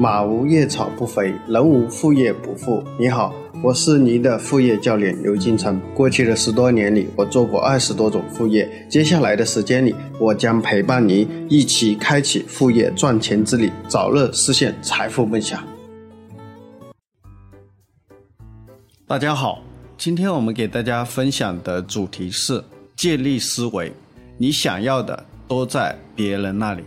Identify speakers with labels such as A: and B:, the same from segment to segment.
A: 马无夜草不肥，人无副业不富。你好，我是你的副业教练刘金成。过去的十多年里，我做过二十多种副业。接下来的时间里，我将陪伴您一起开启副业赚钱之旅，早日实现财富梦想。大家好，今天我们给大家分享的主题是借力思维。你想要的都在别人那里。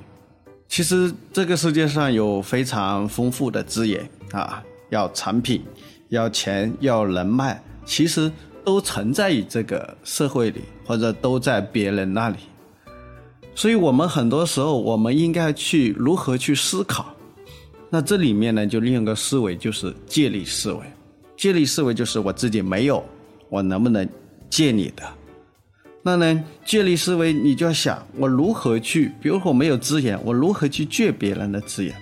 A: 其实这个世界上有非常丰富的资源啊，要产品，要钱，要人脉，其实都存在于这个社会里，或者都在别人那里。所以，我们很多时候，我们应该去如何去思考？那这里面呢，就利用个思维，就是借力思维。借力思维就是我自己没有，我能不能借你的？那呢，借力思维，你就要想我如何去，比如说我没有资源，我如何去借别人的资源？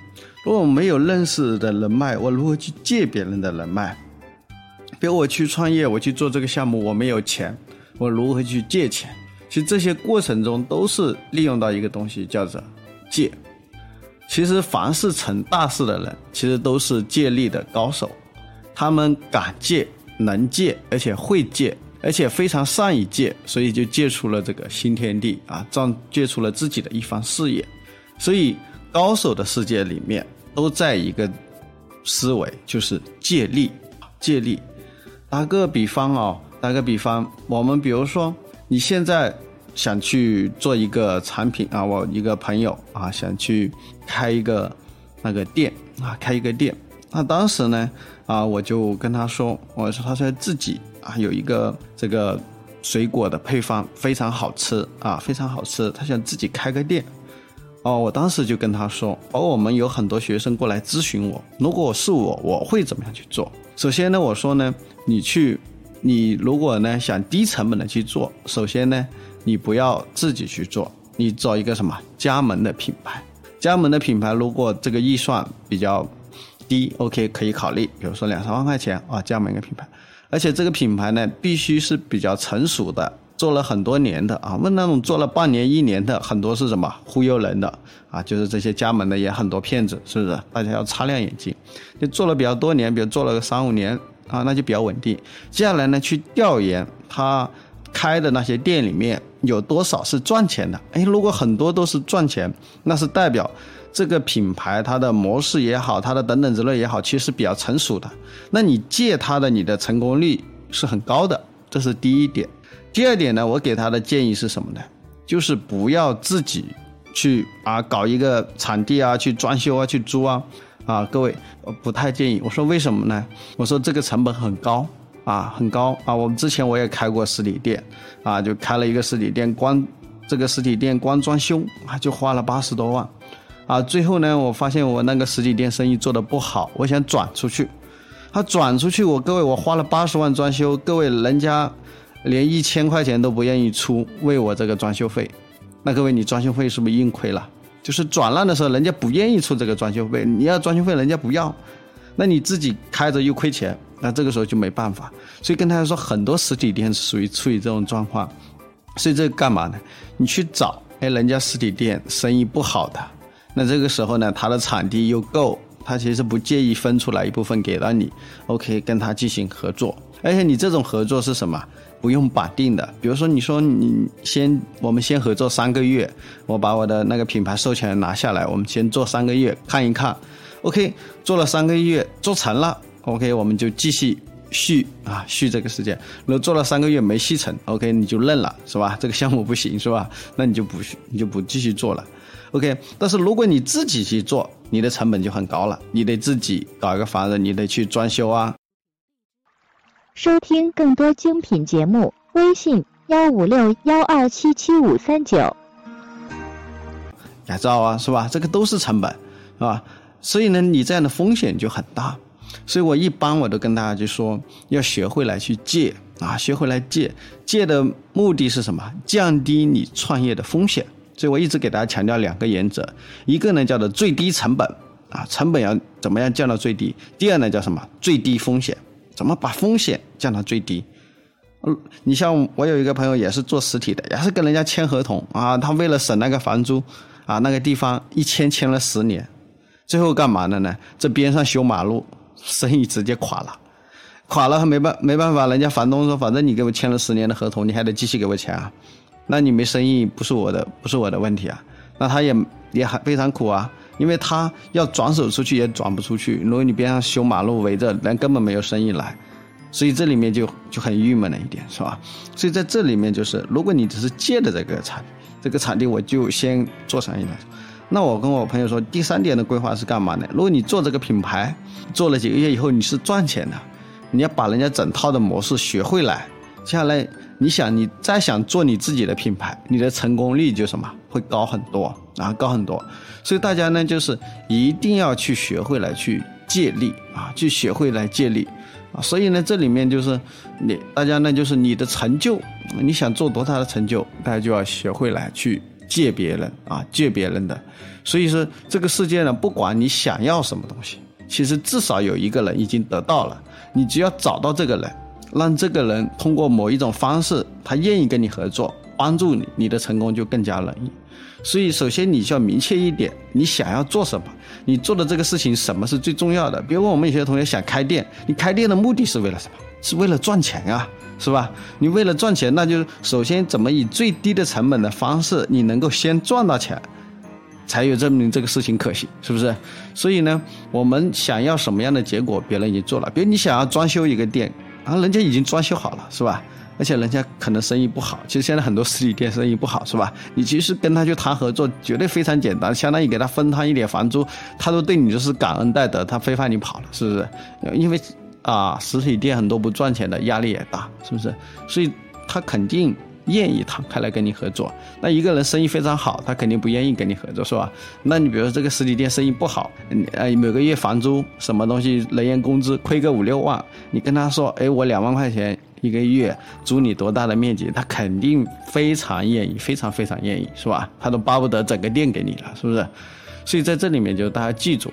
A: 如果我没有认识的人脉，我如何去借别人的人脉？比如我去创业，我去做这个项目，我没有钱，我如何去借钱？其实这些过程中都是利用到一个东西，叫做借。其实凡是成大事的人，其实都是借力的高手，他们敢借、能借，而且会借。而且非常善于借，所以就借出了这个新天地啊，造借出了自己的一番事业。所以高手的世界里面都在一个思维，就是借力，借力。打个比方啊，打个比方，我们比如说你现在想去做一个产品啊，我一个朋友啊想去开一个那个店啊，开一个店。那当时呢啊，我就跟他说，我说他说自己。啊，有一个这个水果的配方非常好吃啊，非常好吃。他想自己开个店，哦，我当时就跟他说，而我们有很多学生过来咨询我，如果是我，我会怎么样去做？首先呢，我说呢，你去，你如果呢想低成本的去做，首先呢，你不要自己去做，你找一个什么加盟的品牌，加盟的品牌如果这个预算比较低，OK 可以考虑，比如说两三万块钱啊，加盟一个品牌。而且这个品牌呢，必须是比较成熟的，做了很多年的啊。问那种做了半年、一年的，很多是什么忽悠人的啊？就是这些加盟的也很多骗子，是不是？大家要擦亮眼睛。就做了比较多年，比如做了个三五年啊，那就比较稳定。接下来呢，去调研他开的那些店里面有多少是赚钱的。哎，如果很多都是赚钱，那是代表。这个品牌它的模式也好，它的等等之类也好，其实比较成熟的。那你借它的，你的成功率是很高的，这是第一点。第二点呢，我给他的建议是什么呢？就是不要自己去啊搞一个场地啊，去装修啊，去租啊。啊，各位，我不太建议。我说为什么呢？我说这个成本很高啊，很高啊。我们之前我也开过实体店啊，就开了一个实体店，光这个实体店光装修啊就花了八十多万。啊，最后呢，我发现我那个实体店生意做得不好，我想转出去。他转出去，我各位，我花了八十万装修，各位人家连一千块钱都不愿意出为我这个装修费，那各位你装修费是不是硬亏了？就是转让的时候，人家不愿意出这个装修费，你要装修费人家不要，那你自己开着又亏钱，那这个时候就没办法。所以跟大家说，很多实体店是属于处于这种状况，所以这干嘛呢？你去找，哎，人家实体店生意不好的。那这个时候呢，他的场地又够，他其实不介意分出来一部分给到你，OK，跟他进行合作。而且你这种合作是什么？不用绑定的。比如说，你说你先，我们先合作三个月，我把我的那个品牌授权拿下来，我们先做三个月看一看，OK，做了三个月做成了，OK，我们就继续续啊续这个时间。如果做了三个月没续成，OK，你就认了，是吧？这个项目不行，是吧？那你就不续，你就不继续做了。OK，但是如果你自己去做，你的成本就很高了，你得自己搞一个房子，你得去装修啊。
B: 收听更多精品节目，微信幺五六幺二七七五三九。
A: 改造啊，是吧？这个都是成本，是吧？所以呢，你这样的风险就很大。所以我一般我都跟大家就说，要学会来去借啊，学会来借，借的目的是什么？降低你创业的风险。所以我一直给大家强调两个原则，一个呢叫做最低成本啊，成本要怎么样降到最低；第二呢叫什么最低风险，怎么把风险降到最低？嗯，你像我有一个朋友也是做实体的，也是跟人家签合同啊，他为了省那个房租啊，那个地方一签签了十年，最后干嘛的呢？这边上修马路，生意直接垮了，垮了还没办没办法，人家房东说，反正你给我签了十年的合同，你还得继续给我钱啊，那你没生意不是我的不是我的问题啊，那他也也很非常苦啊，因为他要转手出去也转不出去，如果你边上修马路围着，人根本没有生意来，所以这里面就就很郁闷了一点，是吧？所以在这里面就是，如果你只是借的这个产这个场地，我就先做生意了。那我跟我朋友说，第三点的规划是干嘛呢？如果你做这个品牌，做了几个月以后你是赚钱的，你要把人家整套的模式学会来，接下来你想你再想做你自己的品牌，你的成功率就什么会高很多啊，高很多。所以大家呢就是一定要去学会来去借力啊，去学会来借力啊。所以呢这里面就是你大家呢就是你的成就，你想做多大的成就，大家就要学会来去。借别人啊，借别人的，所以说这个世界呢，不管你想要什么东西，其实至少有一个人已经得到了。你只要找到这个人，让这个人通过某一种方式，他愿意跟你合作，帮助你，你的成功就更加容易。所以，首先你需要明确一点，你想要做什么，你做的这个事情什么是最重要的。比如我们有些同学想开店，你开店的目的是为了什么？是为了赚钱啊。是吧？你为了赚钱，那就首先怎么以最低的成本的方式，你能够先赚到钱，才有证明这个事情可行，是不是？所以呢，我们想要什么样的结果，别人已经做了。比如你想要装修一个店，啊，人家已经装修好了，是吧？而且人家可能生意不好，其实现在很多实体店生意不好，是吧？你其实跟他去谈合作，绝对非常简单，相当于给他分摊一点房租，他都对你就是感恩戴德，他非怕你跑了，是不是？因为。啊，实体店很多不赚钱的，压力也大，是不是？所以他肯定愿意摊开来跟你合作。那一个人生意非常好，他肯定不愿意跟你合作，是吧？那你比如说这个实体店生意不好，呃，每个月房租什么东西、人员工资亏个五六万，你跟他说，哎，我两万块钱一个月租你多大的面积，他肯定非常愿意，非常非常愿意，是吧？他都巴不得整个店给你了，是不是？所以在这里面，就大家记住。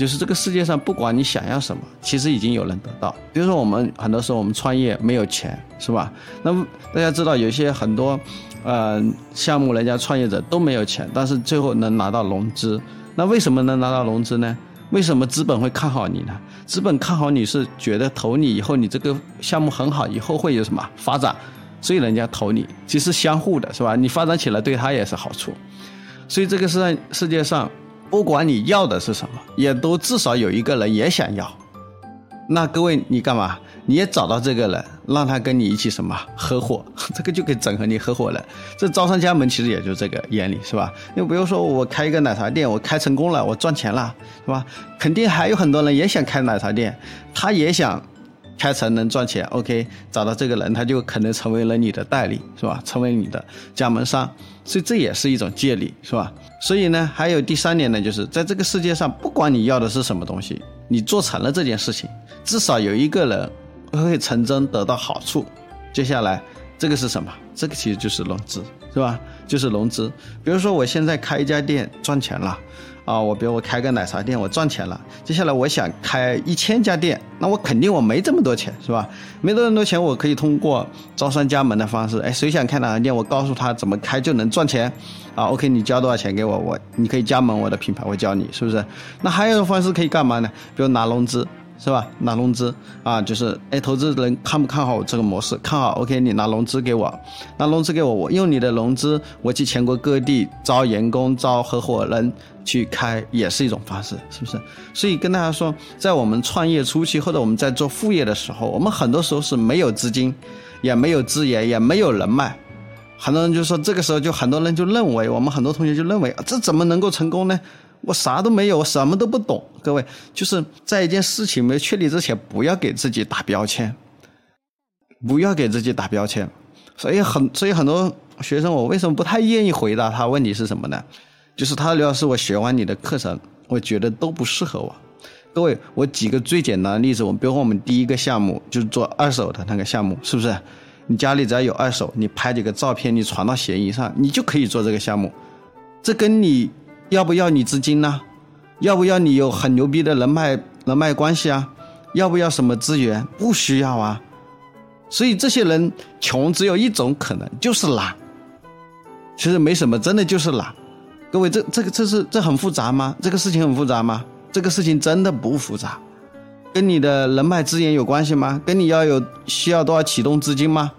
A: 就是这个世界上，不管你想要什么，其实已经有人得到。比如说，我们很多时候我们创业没有钱，是吧？那么大家知道，有些很多，呃，项目人家创业者都没有钱，但是最后能拿到融资。那为什么能拿到融资呢？为什么资本会看好你呢？资本看好你是觉得投你以后，你这个项目很好，以后会有什么发展，所以人家投你，其实相互的，是吧？你发展起来对他也是好处。所以这个世世界上。不管你要的是什么，也都至少有一个人也想要。那各位，你干嘛？你也找到这个人，让他跟你一起什么合伙？这个就可以整合你合伙人。这招商加盟其实也就这个原理，是吧？你比如说我开一个奶茶店，我开成功了，我赚钱了，是吧？肯定还有很多人也想开奶茶店，他也想。开成能赚钱，OK，找到这个人，他就可能成为了你的代理，是吧？成为你的加盟商，所以这也是一种借力，是吧？所以呢，还有第三点呢，就是在这个世界上，不管你要的是什么东西，你做成了这件事情，至少有一个人会成真得到好处。接下来这个是什么？这个其实就是融资，是吧？就是融资。比如说我现在开一家店赚钱了。啊，我比如我开个奶茶店，我赚钱了。接下来我想开一千家店，那我肯定我没这么多钱，是吧？没这么多钱，我可以通过招商加盟的方式。哎，谁想开奶茶店，我告诉他怎么开就能赚钱。啊，OK，你交多少钱给我，我你可以加盟我的品牌，我教你，是不是？那还有一种方式可以干嘛呢？比如拿融资。是吧？拿融资啊，就是哎，投资人看不看好我这个模式？看好，OK，你拿融资给我，拿融资给我，我用你的融资，我去全国各地招员工、招合伙人去开，也是一种方式，是不是？所以跟大家说，在我们创业初期或者我们在做副业的时候，我们很多时候是没有资金，也没有资源，也没有人脉。很多人就说，这个时候就很多人就认为，我们很多同学就认为，这怎么能够成功呢？我啥都没有，我什么都不懂。各位，就是在一件事情没确立之前，不要给自己打标签，不要给自己打标签。所以很，所以很多学生，我为什么不太愿意回答他？问题是什么呢？就是他刘老师，我学完你的课程，我觉得都不适合我。各位，我举个最简单的例子，我们比如说我们第一个项目就是做二手的那个项目，是不是？你家里只要有二手，你拍几个照片，你传到闲鱼上，你就可以做这个项目。这跟你。要不要你资金呢？要不要你有很牛逼的人脉人脉关系啊？要不要什么资源？不需要啊。所以这些人穷只有一种可能，就是懒。其实没什么，真的就是懒。各位，这这个这是这很复杂吗？这个事情很复杂吗？这个事情真的不复杂，跟你的人脉资源有关系吗？跟你要有需要多少启动资金吗？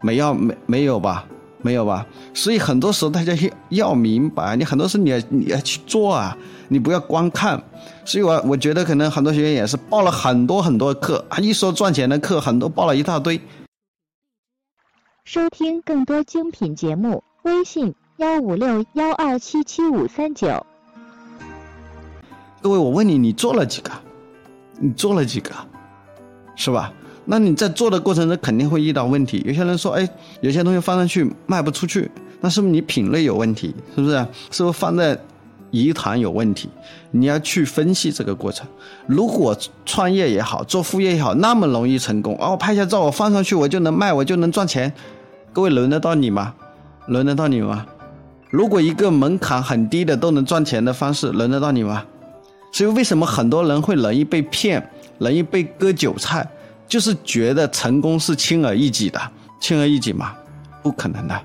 A: 没要没没有吧？没有吧？所以很多时候大家要要明白，你很多事你要你要去做啊，你不要光看。所以我我觉得可能很多学员也是报了很多很多课啊，一说赚钱的课，很多报了一大堆。
B: 收听更多精品节目，微信。幺五六幺二七七五三九，
A: 各位，我问你，你做了几个？你做了几个？是吧？那你在做的过程中肯定会遇到问题。有些人说，哎，有些东西放上去卖不出去，那是不是你品类有问题？是不是？是不是放在仪坛有问题？你要去分析这个过程。如果创业也好，做副业也好，那么容易成功，哦，拍下照我放上去，我就能卖，我就能赚钱。各位，轮得到你吗？轮得到你吗？如果一个门槛很低的都能赚钱的方式，轮得到你吗？所以为什么很多人会容易被骗，容易被割韭菜，就是觉得成功是轻而易举的，轻而易举嘛？不可能的，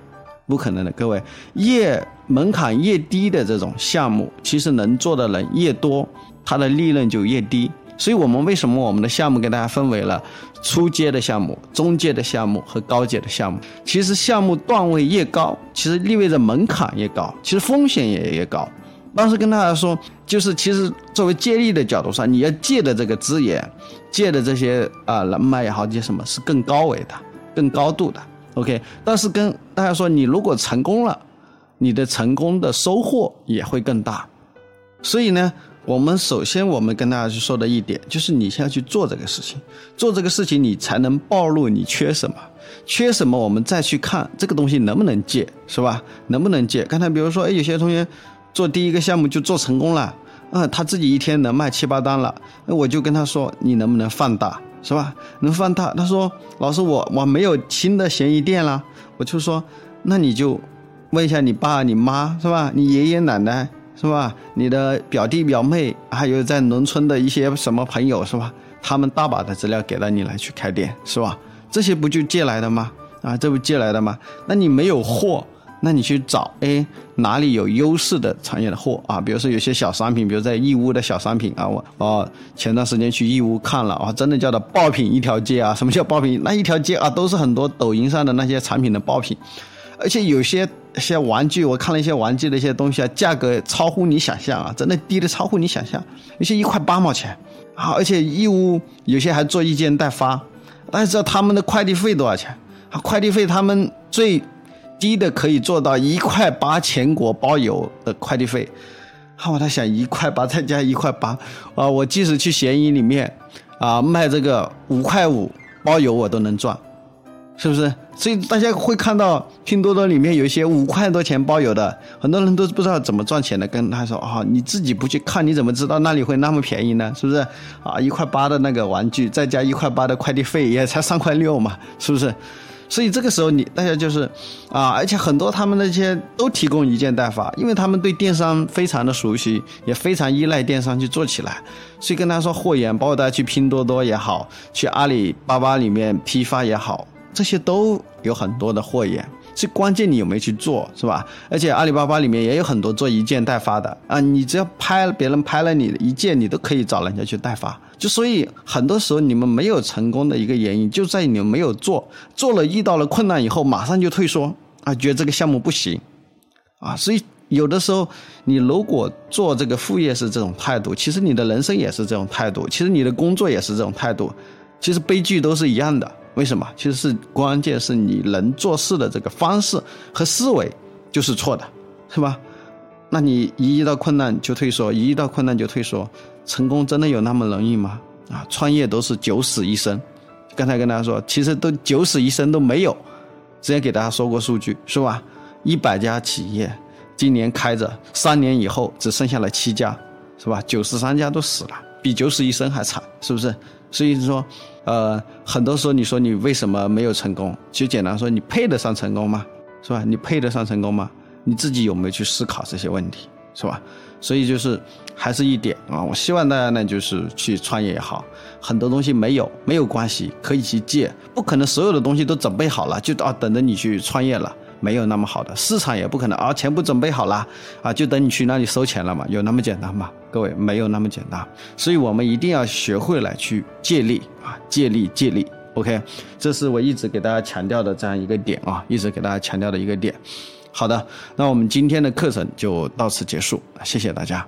A: 不可能的。各位，越门槛越低的这种项目，其实能做的人越多，它的利润就越低。所以我们为什么我们的项目给大家分为了初阶的项目、中阶的项目和高阶的项目？其实项目段位越高，其实意味着门槛越高，其实风险也越高。当时跟大家说，就是其实作为借力的角度上，你要借的这个资源、借的这些啊人脉也好，这些什么是更高维的、更高度的。OK，但是跟大家说，你如果成功了，你的成功的收获也会更大。所以呢。我们首先，我们跟大家去说的一点，就是你先要去做这个事情，做这个事情，你才能暴露你缺什么，缺什么，我们再去看这个东西能不能借，是吧？能不能借？刚才比如说，哎，有些同学做第一个项目就做成功了，啊，他自己一天能卖七八单了，那我就跟他说，你能不能放大，是吧？能放大？他说，老师，我我没有新的闲鱼店了，我就说，那你就问一下你爸、你妈，是吧？你爷爷奶奶。是吧？你的表弟表妹，还有在农村的一些什么朋友，是吧？他们大把的资料给了你来去开店，是吧？这些不就借来的吗？啊，这不借来的吗？那你没有货，那你去找，哎，哪里有优势的产业的货啊？比如说有些小商品，比如在义乌的小商品啊，我哦，前段时间去义乌看了啊，真的叫做爆品一条街啊！什么叫爆品？那一条街啊，都是很多抖音上的那些产品的爆品。而且有些些玩具，我看了一些玩具的一些东西啊，价格超乎你想象啊，真的低的超乎你想象。有些一块八毛钱，啊，而且义乌有些还做一件代发，大家知道他们的快递费多少钱？啊，快递费他们最低的可以做到一块八全国包邮的快递费。啊，我在想一块八再加一块八，啊，我即使去闲鱼里面啊卖这个五块五包邮，我都能赚。是不是？所以大家会看到拼多多里面有一些五块多钱包邮的，很多人都不知道怎么赚钱的。跟他说啊，你自己不去看，你怎么知道那里会那么便宜呢？是不是？啊，一块八的那个玩具，再加一块八的快递费，也才三块六嘛，是不是？所以这个时候你大家就是啊，而且很多他们那些都提供一件代发，因为他们对电商非常的熟悉，也非常依赖电商去做起来。所以跟他说货源，包括大家去拼多多也好，去阿里巴巴里面批发也好。这些都有很多的货源，最关键你有没有去做，是吧？而且阿里巴巴里面也有很多做一件代发的啊，你只要拍别人拍了你的一件，你都可以找人家去代发。就所以很多时候你们没有成功的一个原因，就在于你们没有做，做了遇到了困难以后马上就退缩啊，觉得这个项目不行啊。所以有的时候你如果做这个副业是这种态度，其实你的人生也是这种态度，其实你的工作也是这种态度，其实悲剧都是一样的。为什么？其实是关键是你人做事的这个方式和思维就是错的，是吧？那你一遇到困难就退缩，一遇到困难就退缩，成功真的有那么容易吗？啊，创业都是九死一生。刚才跟大家说，其实都九死一生都没有。之前给大家说过数据，是吧？一百家企业今年开着，三年以后只剩下了七家，是吧？九十三家都死了，比九死一生还惨，是不是？所以是说。呃，很多时候你说你为什么没有成功？其实简单说，你配得上成功吗？是吧？你配得上成功吗？你自己有没有去思考这些问题？是吧？所以就是还是一点啊，我希望大家呢就是去创业也好，很多东西没有没有关系，可以去借，不可能所有的东西都准备好了就啊等着你去创业了，没有那么好的，市场也不可能啊，全部准备好了啊，就等你去那里收钱了嘛，有那么简单吗？各位，没有那么简单，所以我们一定要学会来去借力啊，借力借力。OK，这是我一直给大家强调的这样一个点啊，一直给大家强调的一个点。好的，那我们今天的课程就到此结束，谢谢大家。